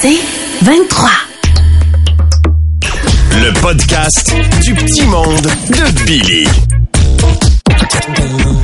C'est 23. Le podcast du petit monde de Billy.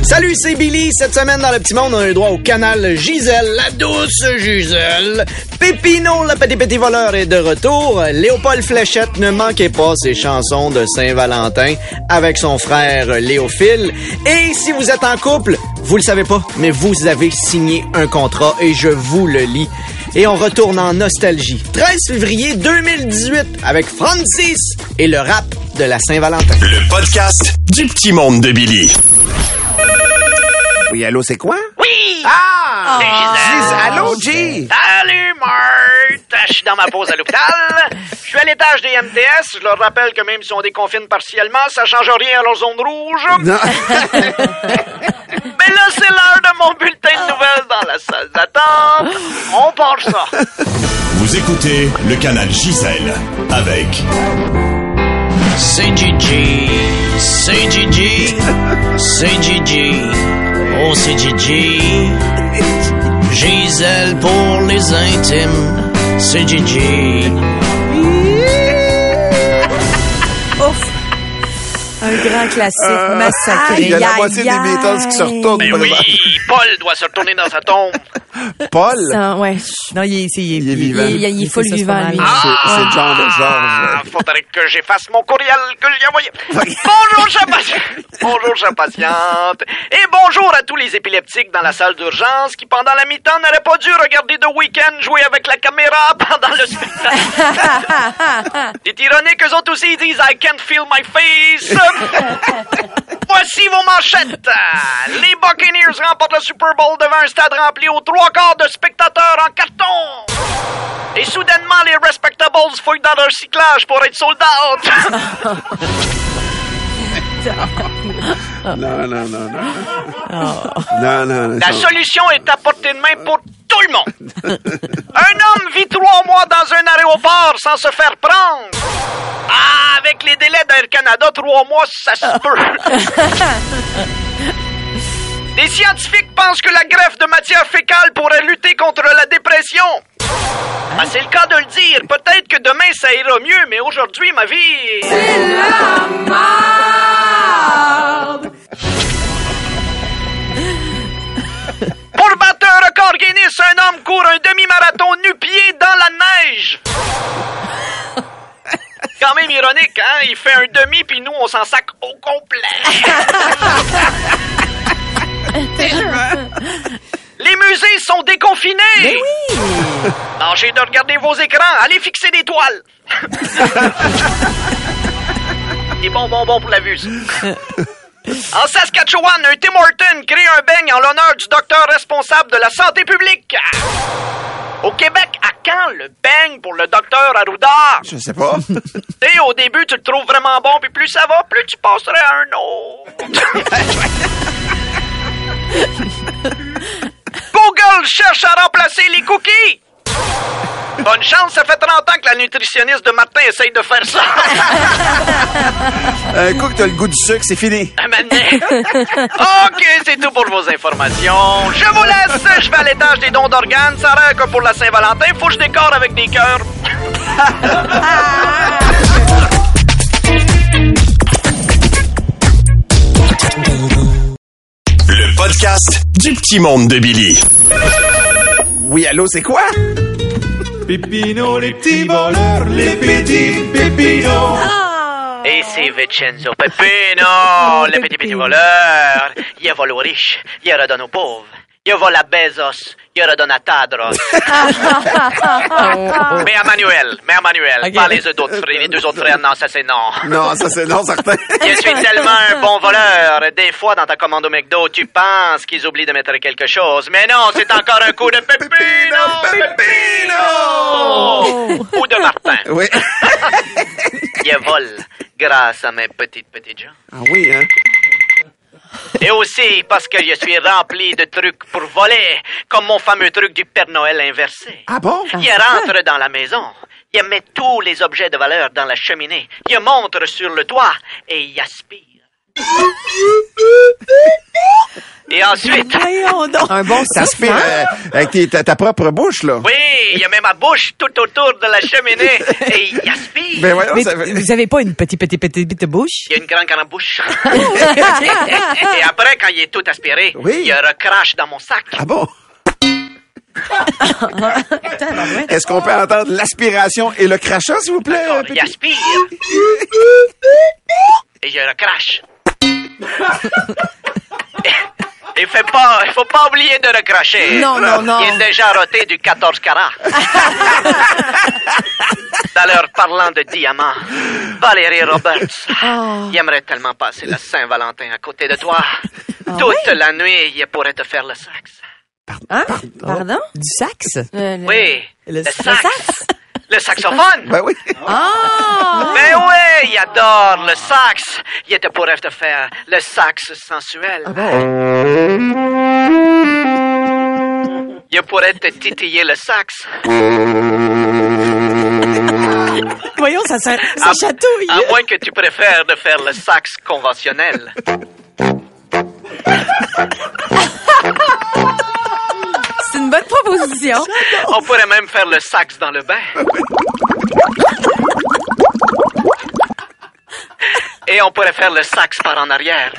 Salut, c'est Billy. Cette semaine, dans le petit monde, on a eu droit au canal Gisèle, la douce Gisèle. Pépino, le petit petit voleur, est de retour. Léopold Fléchette ne manquait pas ses chansons de Saint-Valentin avec son frère Léophile. Et si vous êtes en couple, vous le savez pas, mais vous avez signé un contrat et je vous le lis. Et on retourne en nostalgie. 13 février 2018 avec Francis et le rap de la Saint-Valentin. Le podcast du petit monde de Billy. Oui, allô, c'est quoi? Oui! Ah! Gis- allô, G! Salut! Je suis dans ma pause à l'hôpital. Je suis à l'étage des MTS. Je leur rappelle que même si on déconfine partiellement, ça change rien à leur zone rouge. Non. Mais là, c'est l'heure de mon bulletin de nouvelles dans la salle d'attente. On part ça. Vous écoutez le canal Gisèle avec C'est Gigi, c'est Gigi, c'est Gigi, oh c'est Gigi. Gisèle pour les intimes, c'est Gigi. Ouf! Un grand classique massacré. Il y a la Aïe, moitié des aïe. Beatles qui se retournent. Ben oui, Paul doit se retourner dans sa tombe. Paul? Ah, ouais. Non, il est, il est, Il est vivant. Il, est- il est full ça, vivant, lui. mal. C'est- genre de Ah, Georges. faudrait que j'efface mon courriel que j'ai envoyé. bonjour, chère patiente. Bonjour, chère patiente. Et bonjour à tous les épileptiques dans la salle d'urgence qui, pendant la mi-temps, n'auraient pas dû regarder The Weeknd jouer avec la caméra pendant le spectacle. C'est ironique, eux autres aussi, ils disent I can't feel my face. Voici vos manchettes. Les Buccaneers remportent le Super Bowl devant un stade rempli aux trois quarts de spectateurs en carton. Et soudainement, les Respectables fouillent dans leur cyclage pour être sold out. Non, non, non, non. Non, non, non. La solution est à portée de main pour tout le monde. Un homme vit trois mois dans un aéroport sans se faire prendre. Ah, avec les délais d'Air Canada, trois mois, ça se peut. Des scientifiques pensent que la greffe de matière fécale pourrait lutter contre la dépression. Ben, c'est le cas de le dire. Peut-être que demain ça ira mieux, mais aujourd'hui, ma vie. Pour battre un record Guinness, un homme court un demi-marathon nu-pied dans la neige. Quand même ironique, hein? Il fait un demi, puis nous, on s'en sac au complet. déconfinés. Mais oui. De regarder vos écrans. Allez fixer des toiles. C'est bon, bon, bon pour la vue, ça. En Saskatchewan, un Tim Horton crée un beigne en l'honneur du docteur responsable de la santé publique. Au Québec, à quand le beigne pour le docteur Arruda? Je sais pas. Tu sais, au début, tu le trouves vraiment bon, puis plus ça va, plus tu passerais à un autre. Google cherche à remplacer les cookies. Bonne chance, ça fait 30 ans que la nutritionniste de Martin essaye de faire ça. Un coup que t'as le goût du sucre, c'est fini. Moment donné. OK, c'est tout pour vos informations. Je vous laisse. Je vais à l'étage des dons d'organes. Ça l'air que pour la Saint-Valentin, faut que je décore avec des cœurs. le podcast du petit monde de Billy. Oui, allô, c'est quoi? Pépino, les petits voleurs, les petits pépinos. Et c'est Vincenzo Peppino, le petit petit voleur. Il vole aux riches, il redonne aux pauvres. Il vole à Bezos, il redonne à Tadros. mais à Manuel, mais à Manuel, pas les deux autres frères, les deux autres frères, non, ça c'est non. Non, ça c'est non, certain. Je suis tellement un bon voleur. Des fois, dans ta commande au McDo, tu penses qu'ils oublient de mettre quelque chose. Mais non, c'est encore un coup de Pépino! Pépino! Ou de Martin. Oui. Il vole grâce à mes petites petites gens. Ah oui, hein? Et aussi parce que je suis rempli de trucs pour voler, comme mon fameux truc du Père Noël inversé. Ah bon? Il rentre dans la maison, il met tous les objets de valeur dans la cheminée, il montre sur le toit et il aspire. Et ensuite. Un bon T'aspires euh, avec tes- ta, ta propre bouche, là. oui, il y a même ma bouche tout autour de la cheminée. Et il aspire. Ben voyons, Mais ça fait- vous avez pas une petite, petite, petite, petite bouche? Il y a une grande grande bouche. Et après, quand il est tout aspiré, Oui. il y a un recrache dans mon sac. Ah bon? Est-ce qu'on peut entendre l'aspiration et le crachat, s'il vous plaît? Il aspire. Et un recrache. Il fait pas, il faut pas oublier de recracher. Non, non, non. Il est déjà roté du 14 carats. D'ailleurs, parlant de diamants, Valérie Roberts, Oh. il aimerait tellement passer la Saint-Valentin à côté de toi. Ah Toute la nuit, il pourrait te faire le sexe. Hein? Pardon? Du sax? Oui, Le- le, le sax? sax? Le saxophone. Ben oui. Ah! Mais oui, il adore le sax. Il te pourrait te faire le sax sensuel. Il pourrait te titiller le sax. Voyons, ça, ça, ça À- chatouille. À moins que tu préfères de faire le sax conventionnel. On pourrait même faire le sax dans le bain. Et on pourrait faire le sax par en arrière.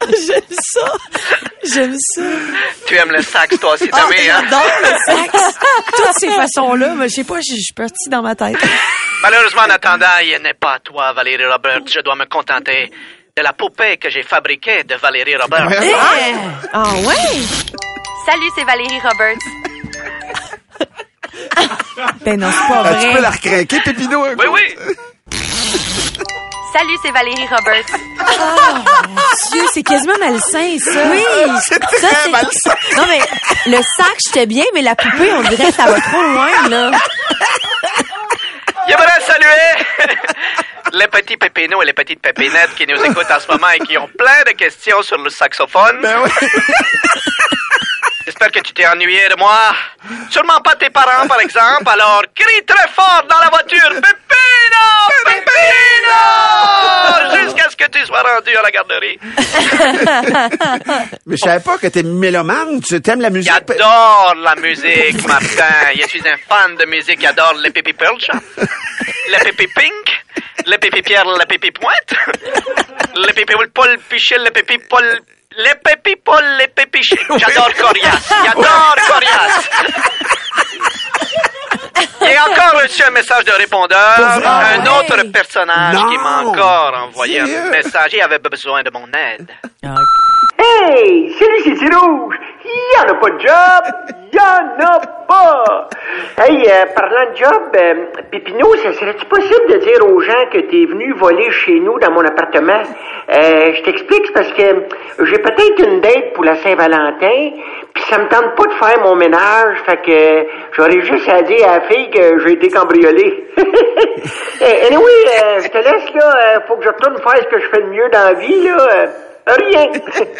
J'aime ça. J'aime ça. Tu aimes le sax, toi aussi, Ah, Tommy, hein? j'adore le sax. Toutes ces façons-là, je sais pas, je suis partie dans ma tête. Malheureusement, en attendant, il n'est pas à toi, Valérie Roberts. Je dois me contenter de la poupée que j'ai fabriquée de Valérie Roberts. Ah ouais? Salut, c'est Valérie Roberts. Ben non, c'est pas Ah, tu peux vrai. la recrinquer, Pépino? Oui, coup? oui. Salut, c'est Valérie Roberts. Dieu, c'est quasiment malsain, ça. Oui, C'est ça, très c'est- malsain. Non, mais le sac, j'étais bien, mais la poupée, on dirait que ça va trop loin, là. J'aimerais saluer les petits pépinos et les petites pépinettes qui nous écoutent en ce moment et qui ont plein de questions sur le saxophone. Ben oui. J'espère que tu t'es ennuyé de moi? Sûrement pas tes parents, par exemple. Alors, crie très fort dans la voiture. Pépino! Pépino! Jusqu'à ce que tu sois rendu à la garderie. Mais je savais pas que t'es mélomane. Tu t'aimes la musique. J'adore la musique, Martin. Je suis un fan de musique. J'adore les Pépi Pearl Shop, les Pépi Pink, les Pépi Pierre, les Pépi Pointe, les Pépi Paul Pichel, les Pépi Paul... Les Pépi Paul, les Pépi. J'adore Corias. J'adore Corias. J'ai encore reçu un message de répondeur. Un autre personnage qui m'a encore envoyé un message. Il avait besoin de mon aide. Hey, salut, c'est Rouge. Y en a pas de job. Y en a pas. Hey, euh, parlant de job, euh, Pépino, ça serait-tu possible de dire aux gens que t'es venu voler chez nous dans mon appartement? Euh, je t'explique, c'est parce que j'ai peut-être une date pour la Saint-Valentin, puis ça me tente pas de faire mon ménage, fait que j'aurais juste à dire à la fille que j'ai été cambriolé. Eh, anyway, euh, je te laisse, là. euh, faut que je retourne faire ce que je fais de mieux dans la vie, là. Rien.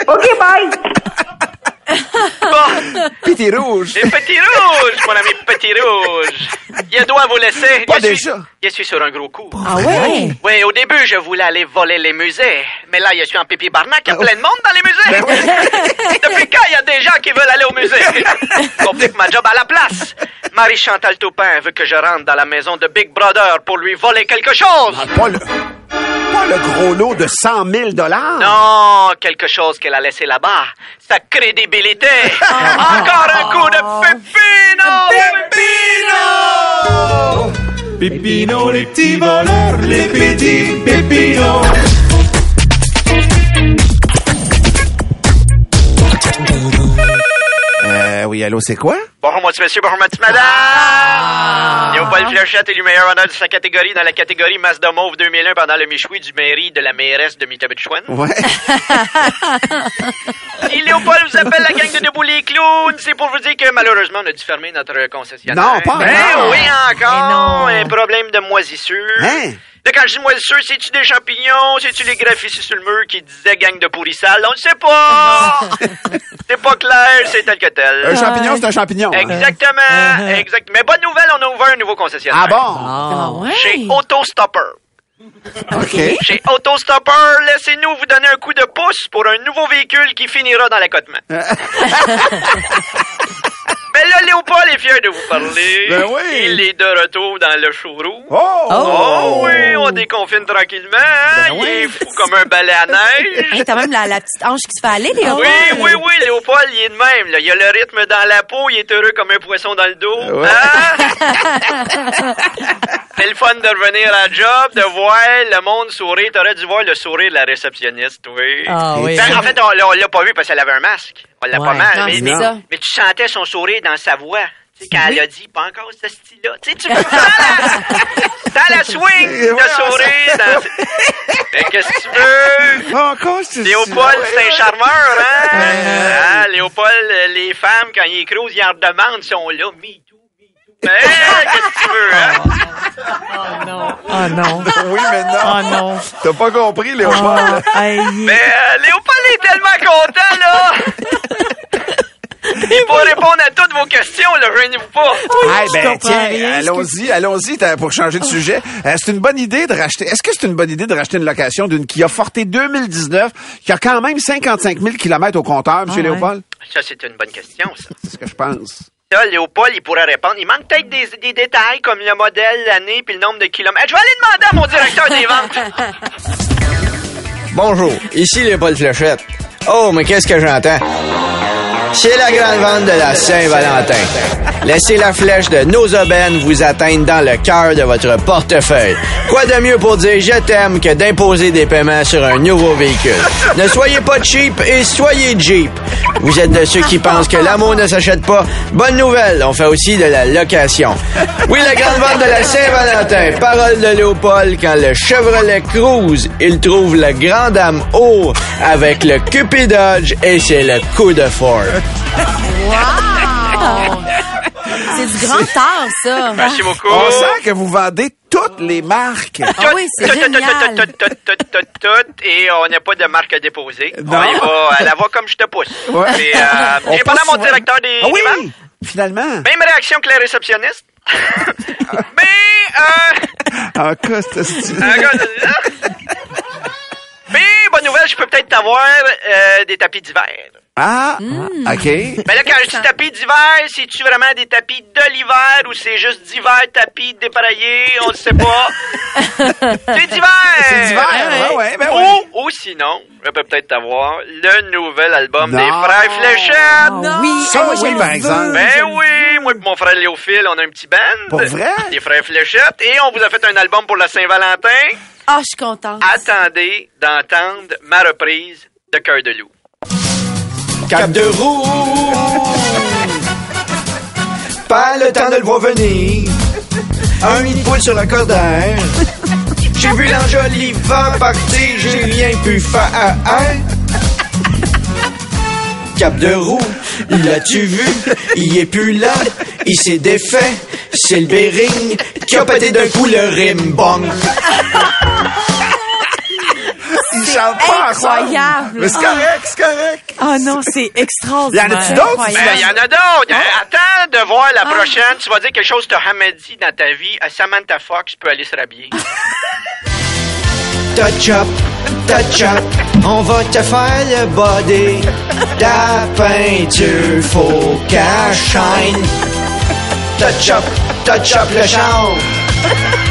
OK, bye. Bon. T'es rouge. Et Petit Rouge, mon ami Petit Rouge. Je dois vous laisser. Pas je, suis, déjà. je suis sur un gros coup. Ah ouais? Oui, au début, je voulais aller voler les musées. Mais là, je suis en pipi barnac. Il y a plein de monde dans les musées. Depuis quand il y a des gens qui veulent aller au musée? Complique ma job à la place. Marie-Chantal Toupin veut que je rentre dans la maison de Big Brother pour lui voler quelque chose. Le, pas le gros lot de 100 000 dollars. Non, quelque chose qu'elle a laissé là-bas. Sa crédibilité. Encore un coup de Pépino! Pépino! Pépino, les petits voleurs, les petits pépinos. Oui, allô, c'est quoi? Bonjour, moi, monsieur, bonjour, moi, madame! Ah. Léopold Fléchette est le meilleur honneur de sa catégorie dans la catégorie Mazda Mauve 2001 pendant le Michoui du mairie de la mairesse de Mitabichouane. Ouais. Si Léopold vous appelle la gang de Debout les Clowns, c'est pour vous dire que malheureusement, on a dû fermer notre concessionnaire. Non, pas Ben encore. oui, encore! Mais non. Un problème de moisissure. Hein? Là, quand je dis moisissure, c'est-tu des champignons? C'est-tu les graffitis sur le mur qui disaient gang de pourrissal? On ne sait pas! c'est pas clair, c'est tel que tel. Un champignon, c'est un champignon. Exactement, exact. Mais bonne nouvelle, on a ouvert un nouveau concessionnaire. Ah bon? Ah, ouais? Chez Autostopper. OK. Chez Autostopper, laissez-nous vous donner un coup de pouce pour un nouveau véhicule qui finira dans l'accotement. Mais là, Léopold est fier de vous parler. Ben oui. Il est de retour dans le showroom. Oh! Oh oui, on déconfine tranquillement. hein? Ben Il est oui. fou comme un balai à neige. Hey, T'as même la, la petite hanche qui se fait aller, Léo. Oui, oui, oui, Léopold, il est de même. Là. Il a le rythme dans la peau, il est heureux comme un poisson dans le dos. Ouais. Hein? C'est le fun de revenir à la job, de voir le monde sourire. T'aurais dû voir le sourire de la réceptionniste, oui. Ah oui. Ben, en fait, on, l'a- on l'a pas vu parce qu'elle avait un masque. On l'a Ouais. pas mal. Non, mais, tu sentais son sourire dans sa voix. Tu sais, quand elle a dit, pas encore ce style-là. Tu sais, tu dans la, swing voilà, sourire. Dans... Mais qu'est-ce que tu veux? Encore, c'est Léopold, c'est un charmeur, hein? Hein, Léopold, les femmes, quand ils écrosent, ils en redemandent, sont là. Me too. Mais qu'est-ce que tu veux, hein? Oh non. Oh non. Oui, mais non. Oh non. T'as pas compris, Léopold. Oh, hey, Mais euh, Léopold est tellement content, là! Il pourra répondre à toutes vos questions, là, gênez-vous pas. Ah, ben, tiens, allons-y, allons-y t'as- pour changer de sujet. Euh, c'est une bonne idée de racheter. Est-ce que c'est une bonne idée de racheter une location d'une Kia Forte 2019 qui a quand même 55 000 km au compteur, M. Ah ouais. Léopold? Ça, c'est une bonne question, ça. C'est ce que je pense. Ça, Léopold, il pourrait répondre. Il manque peut-être des, des détails comme le modèle, l'année, puis le nombre de kilomètres. Je vais aller demander à mon directeur des ventes. Bonjour, ici Léopold Fléchette. Oh, mais qu'est-ce que j'entends? C'est la grande vente de la Saint-Valentin. Laissez la flèche de nos aubaines vous atteindre dans le cœur de votre portefeuille. Quoi de mieux pour dire je t'aime que d'imposer des paiements sur un nouveau véhicule? Ne soyez pas cheap et soyez Jeep. Vous êtes de ceux qui pensent que l'amour ne s'achète pas? Bonne nouvelle, on fait aussi de la location. Oui, la grande vente de la Saint-Valentin. Parole de Léopold, quand le Chevrolet cruise, il trouve le Grand Dame haut avec le Cupid Dodge et c'est le coup de Ford. Wow! C'est du grand art, ça. Merci beaucoup. On sent que vous vendez toutes les marques. Ah oui, c'est Tout, tout, tout, génial. tout, tout, tout, tout, tout, tout, et on n'a pas de marque à déposer. Non. On y va, elle va comme je te pousse. Ouais. Mais, euh, j'ai parlé à mon directeur des, Ah oui, finalement. Même réaction que les réceptionnistes. Mais, euh, En cas, c'est- Mais, bonne nouvelle, je peux peut-être t'avoir euh, des tapis d'hiver. Ah, Hmm. OK. Mais là, quand je dis tapis d'hiver, c'est-tu vraiment des tapis de l'hiver ou c'est juste d'hiver tapis dépareillés? On ne sait pas? c'est d'hiver! C'est d'hiver, ouais, ouais, ben ouais. Ou, ou sinon, je peux peut-être t'avoir le nouvel album Non. des Frères Fléchettes. Ah oui. Ça, Ah, moi, oui, par le exemple. Ben oui, moi et mon frère Léophile, on a un petit band. Pour vrai? Les Frères Fléchettes. Et on vous a fait un album pour la Saint-Valentin. Ah, je suis contente. Attendez d'entendre ma reprise de Cœur de loup. Cap de roue. Pas le temps de le voir venir. Un nid de sur la cordaire. J'ai vu l'enjolivant partir, j'ai rien pu faire. Cap de roue, l'as-tu vu? Il est plus là, il s'est défait. C'est le Bering qui a pété d'un coup le rim pas incroyable. Mais c'est correct, c'est correct. Oh non, c'est extraordinaire. Y en a-tu d'autres? Il y en a d'autres. Euh, Attends de voir la prochaine. Tu vas dire quelque chose que dit dans ta vie. À Samantha Fox peut aller se rhabiller. Touch up, touch up, on va te faire le body. Ta peinture, faut qu'elle shine. Touch up, touch up le champ.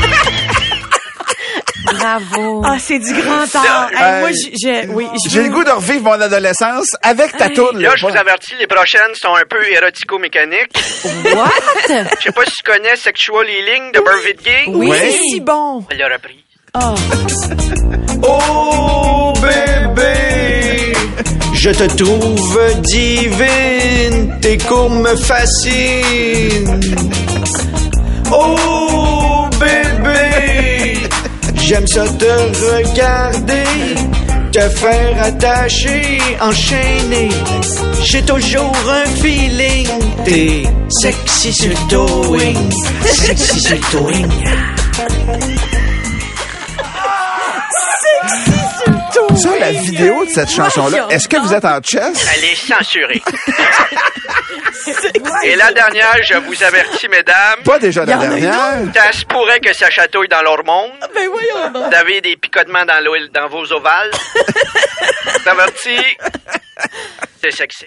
Bravo. Ah, c'est du grand art. Hey, Hey. moi, j'ai, j'ai- oui, je J'ai le goût de revivre mon adolescence avec ta tourne. Là, je vous avertis, les prochaines sont un peu érotico-mécaniques. What? Je sais pas si tu connais Sexual Healing de Burville Gay. Oui, Ouais. c'est si bon. Elle l'a repris. Oh bébé, je te trouve divine, tes courbes me fascinent. Oh bébé, j'aime ça te regarder, te faire attacher, enchaîner. J'ai toujours un feeling, t'es sexy sur towing, sexy sur le towing. Ça, la vidéo de cette chanson-là, est-ce que vous êtes en chess? Elle est censurée. Et la dernière, je vous avertis, mesdames. Pas déjà la dernière. Ça se pourrait que ça chatouille dans l'hormone. Ben voyons donc. Vous avez des picotements dans, dans vos ovales. T'avertis. C'est sexy.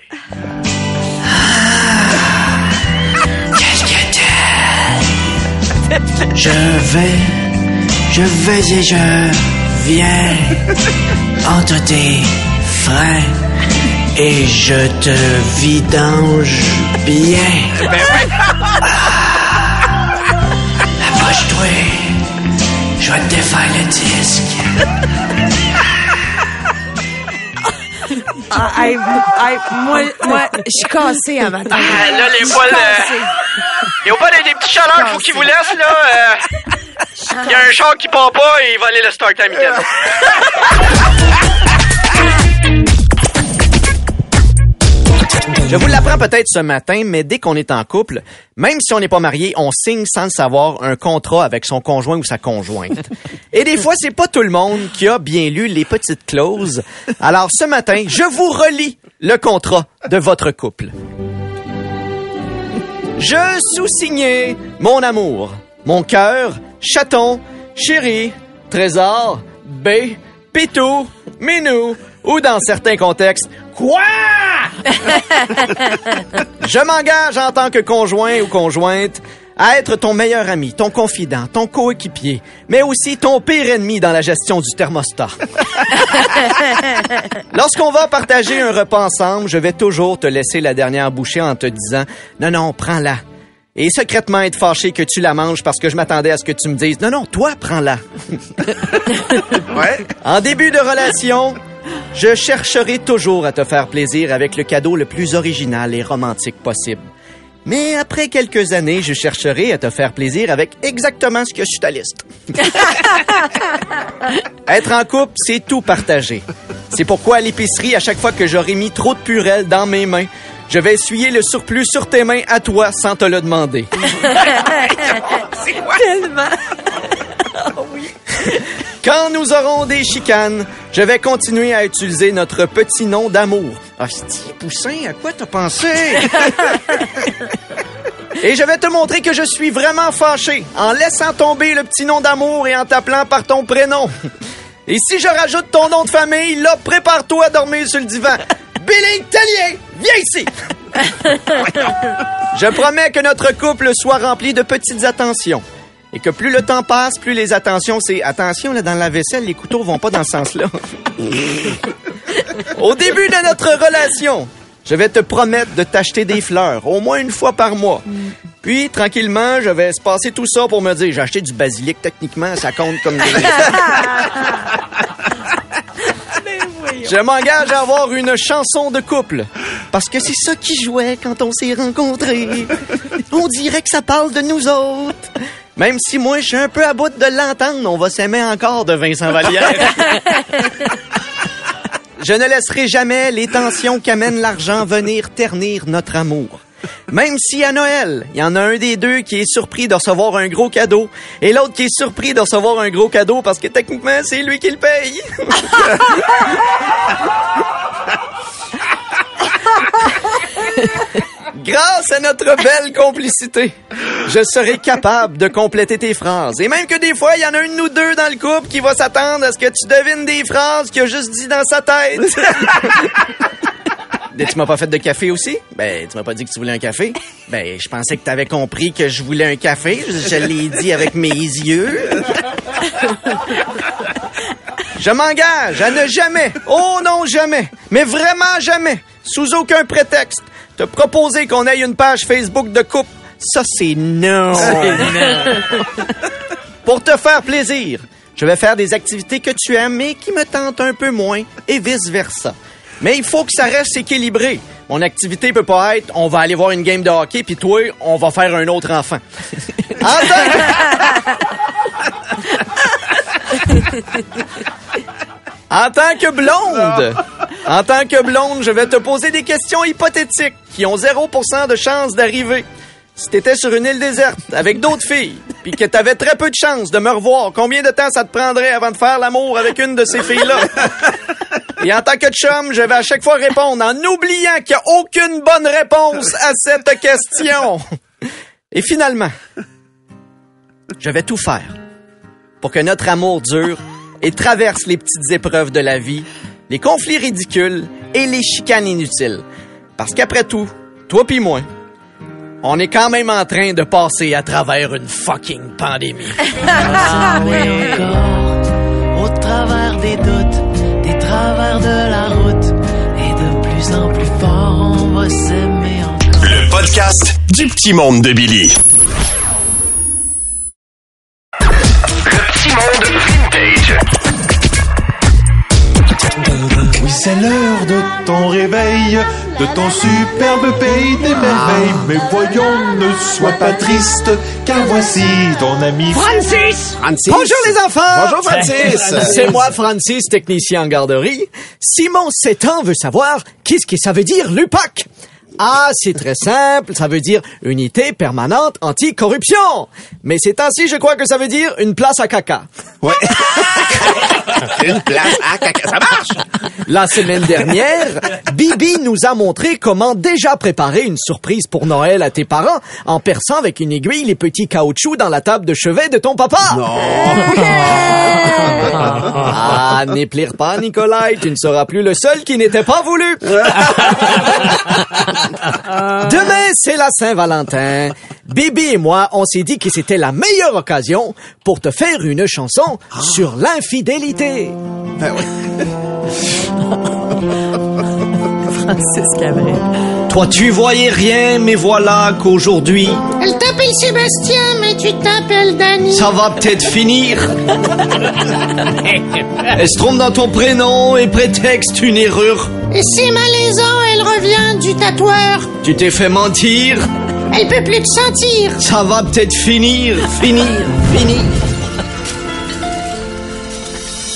Je vais, je vais et je viens entre tes freins et je te vidange bien. Ah. Approche-toi, je vais te défaire le disque. Ah, hey, hey, moi, moi, je suis cassée à matin. Ah, là, les poils, euh. Il y a pas des, des petits chaleurs, faut qu'ils vous laissent, là. euh. Il y a un char qui part pas et il va aller le start à. Je vous l'apprends peut-être ce matin, mais dès qu'on est en couple, même si on n'est pas marié, on signe sans le savoir un contrat avec son conjoint ou sa conjointe. Et des fois, c'est pas tout le monde qui a bien lu les petites clauses. Alors ce matin, je vous relis le contrat de votre couple. Je sous-signais mon amour, mon cœur, chaton, chéri, trésor, B, pitou, minou, ou dans certains contextes, quoi? Je m'engage en tant que conjoint ou conjointe à être ton meilleur ami, ton confident, ton coéquipier, mais aussi ton pire ennemi dans la gestion du thermostat. Lorsqu'on va partager un repas ensemble, je vais toujours te laisser la dernière bouchée en te disant non non, prends-la. Et secrètement être fâché que tu la manges parce que je m'attendais à ce que tu me dises non non, toi prends-la. Ouais. En début de relation, je chercherai toujours à te faire plaisir avec le cadeau le plus original et romantique possible. Mais après quelques années, je chercherai à te faire plaisir avec exactement ce que je suis ta liste. Être en couple, c'est tout partager. C'est pourquoi à l'épicerie, à chaque fois que j'aurai mis trop de purée dans mes mains, je vais essuyer le surplus sur tes mains à toi sans te le demander. Tellement. Quand nous aurons des chicanes, je vais continuer à utiliser notre petit nom d'amour. Hostie, Poussin, à quoi t'as pensé? Et je vais te montrer que je suis vraiment fâché en laissant tomber le petit nom d'amour et en t'appelant par ton prénom. Et si je rajoute ton nom de famille, là, prépare-toi à dormir sur le divan. Billy Tellier, viens ici! Je promets que notre couple soit rempli de petites attentions. Et que plus le temps passe, plus les attentions, c'est attention, là, dans la vaisselle, les couteaux vont pas dans ce sens-là. Au début de notre relation, je vais te promettre de t'acheter des fleurs, au moins une fois par mois. Puis, tranquillement, je vais se passer tout ça pour me dire, j'ai acheté du basilic, techniquement, ça compte comme des... Je m'engage à avoir une chanson de couple. Parce que c'est ça qui jouait quand on s'est rencontrés. On dirait que ça parle de nous autres. Même si moi, je suis un peu à bout de l'entendre, on va s'aimer encore de Vincent Vallière. Je ne laisserai jamais les tensions qu'amène l'argent venir ternir notre amour. Même si à Noël, il y en a un des deux qui est surpris de recevoir un gros cadeau et l'autre qui est surpris de recevoir un gros cadeau parce que techniquement, c'est lui qui le paye. Grâce à notre belle complicité, je serai capable de compléter tes phrases. Et même que des fois, il y en a une ou deux dans le couple qui va s'attendre à ce que tu devines des phrases qu'il a juste dit dans sa tête. Tu m'as pas fait de café aussi? Ben, tu m'as pas dit que tu voulais un café? Ben, je pensais que tu avais compris que je voulais un café. Je, je l'ai dit avec mes yeux. Je m'engage à ne jamais, oh non jamais, mais vraiment jamais, sous aucun prétexte, te proposer qu'on ait une page Facebook de couple. Ça, c'est non. Pour te faire plaisir, je vais faire des activités que tu aimes mais qui me tentent un peu moins et vice-versa. Mais il faut que ça reste équilibré. Mon activité peut pas être on va aller voir une game de hockey puis toi on va faire un autre enfant. En tant que- blonde, en tant que blonde, je vais te poser des questions hypothétiques qui ont 0% de chance d'arriver. si t'étais sur une île déserte avec d'autres filles, puis que t'avais très peu de chance de me revoir, combien de temps ça te prendrait avant de faire l'amour avec une de ces filles-là? Et en tant que chum, je vais à chaque fois répondre en oubliant qu'il n'y a aucune bonne réponse à cette question. Et finalement, je vais tout faire pour que notre amour dure et traverse les petites épreuves de la vie, les conflits ridicules et les chicanes inutiles. Parce qu'après tout, toi pis moi, on est quand même en train de passer à travers une fucking pandémie. Ah oui, encore, au travers des doutes, des travers de la route, et de plus en plus fort, on va s'aimer encore. Le podcast du petit monde de Billy. Ton réveil, de ton superbe pays des merveilles. Mais voyons, ne sois pas triste, car voici ton ami Francis! Francis. Bonjour les enfants! Bonjour, Francis. C'est moi, Francis, technicien en garderie. Simon, 7 ans, veut savoir qu'est-ce que ça veut dire l'UPAC. Ah, c'est très simple, ça veut dire Unité permanente anticorruption. Mais ces temps-ci, je crois que ça veut dire une place à caca. Ouais. Une place à caca. Ça marche! La semaine dernière, Bibi nous a montré comment déjà préparer une surprise pour Noël à tes parents en perçant avec une aiguille les petits caoutchoucs dans la table de chevet de ton papa. Non. Ah, n'éplire pas, Nikolai, tu ne seras plus le seul qui n'était pas voulu. Demain, c'est la Saint-Valentin. Bibi et moi, on s'est dit que c'était la meilleure occasion pour te faire une chanson sur l'infidélité. Ben oui. Francis Cabrel. Toi, tu voyais rien, mais voilà qu'aujourd'hui, Elle t'appelle Sébastien, mais tu t'appelles Danny. ça va peut-être finir. Elle se trompe dans ton prénom et prétexte une erreur. Et c'est malaisant, elle revient du tatoueur. Tu t'es fait mentir. Elle peut plus te sentir. Ça va peut-être finir, finir, finir.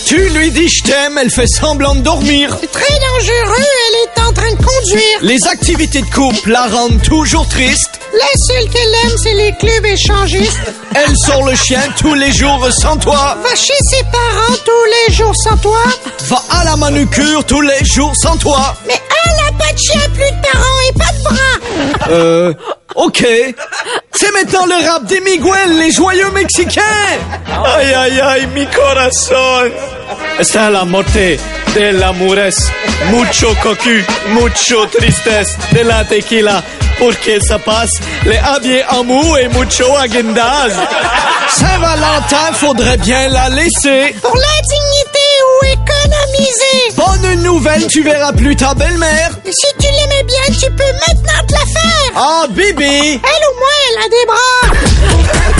Tu lui dis je t'aime, elle fait semblant de dormir. C'est très dangereux, elle est en train de conduire. Les activités de couple la rendent toujours triste. La seule qu'elle aime, c'est les clubs échangistes. Elle sort le chien tous les jours sans toi. Va chez ses parents tous les jours sans toi. Va à la manucure tous les jours sans toi. Mais elle a pas de chien, plus de parents et pas de bras. Euh, ok. C'est maintenant le rap des Miguel, les joyeux Mexicains. Aïe, aïe, aïe, mi corazón. Está la muerte de l'amores. Mucho cocu, mucho tristesse de la tequila. Porque ça passe les habillés en mou et mucho aguindaz. Saint-Valentin, faudrait bien la laisser. Pour la dignité ou économiser. Bonne nouvelle, tu verras plus ta belle-mère. Si tu l'aimais bien, tu peux maintenant te la faire. Ah, Bibi. Elle au moins, elle a des bras.